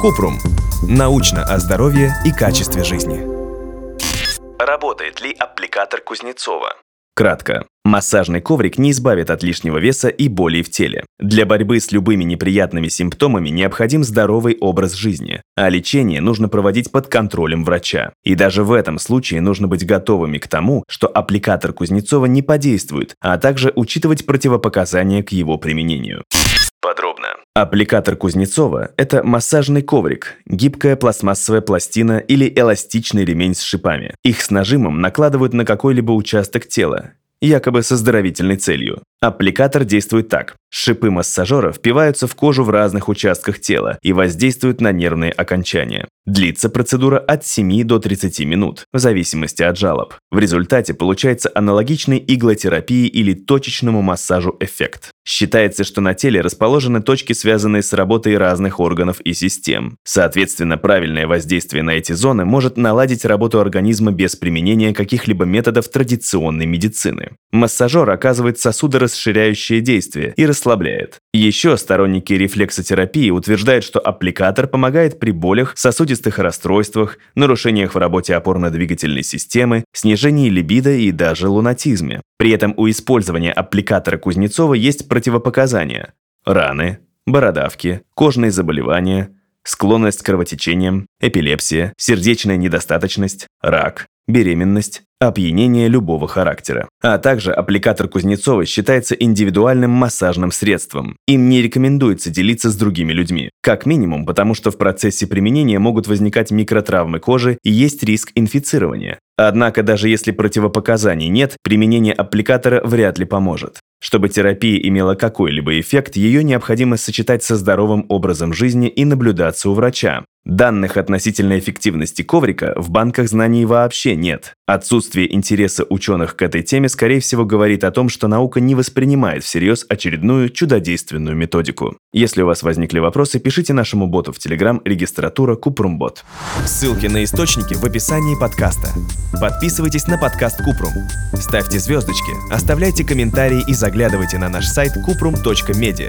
Купрум. Научно о здоровье и качестве жизни. Работает ли аппликатор Кузнецова? Кратко. Массажный коврик не избавит от лишнего веса и болей в теле. Для борьбы с любыми неприятными симптомами необходим здоровый образ жизни, а лечение нужно проводить под контролем врача. И даже в этом случае нужно быть готовыми к тому, что аппликатор Кузнецова не подействует, а также учитывать противопоказания к его применению. Подробно. Аппликатор Кузнецова – это массажный коврик, гибкая пластмассовая пластина или эластичный ремень с шипами. Их с нажимом накладывают на какой-либо участок тела, якобы с оздоровительной целью. Аппликатор действует так. Шипы массажера впиваются в кожу в разных участках тела и воздействуют на нервные окончания. Длится процедура от 7 до 30 минут, в зависимости от жалоб. В результате получается аналогичный иглотерапии или точечному массажу эффект. Считается, что на теле расположены точки, связанные с работой разных органов и систем. Соответственно, правильное воздействие на эти зоны может наладить работу организма без применения каких-либо методов традиционной медицины. Массажер оказывает сосудорасширяющее действие и расслабляет. Еще сторонники рефлексотерапии утверждают, что аппликатор помогает при болях, сосудистых расстройствах, нарушениях в работе опорно-двигательной системы, снижении либидо и даже лунатизме. При этом у использования аппликатора Кузнецова есть противопоказания – раны, бородавки, кожные заболевания, склонность к кровотечениям, эпилепсия, сердечная недостаточность, рак, беременность, опьянение любого характера. А также аппликатор Кузнецова считается индивидуальным массажным средством. Им не рекомендуется делиться с другими людьми. Как минимум, потому что в процессе применения могут возникать микротравмы кожи и есть риск инфицирования. Однако даже если противопоказаний нет, применение аппликатора вряд ли поможет. Чтобы терапия имела какой-либо эффект, ее необходимо сочетать со здоровым образом жизни и наблюдаться у врача. Данных относительно эффективности коврика в банках знаний вообще нет. Отсутствие интереса ученых к этой теме, скорее всего, говорит о том, что наука не воспринимает всерьез очередную чудодейственную методику. Если у вас возникли вопросы, пишите нашему боту в Telegram регистратура Купрумбот. Ссылки на источники в описании подкаста. Подписывайтесь на подкаст Купрум. Ставьте звездочки, оставляйте комментарии и заглядывайте на наш сайт kuprum.media.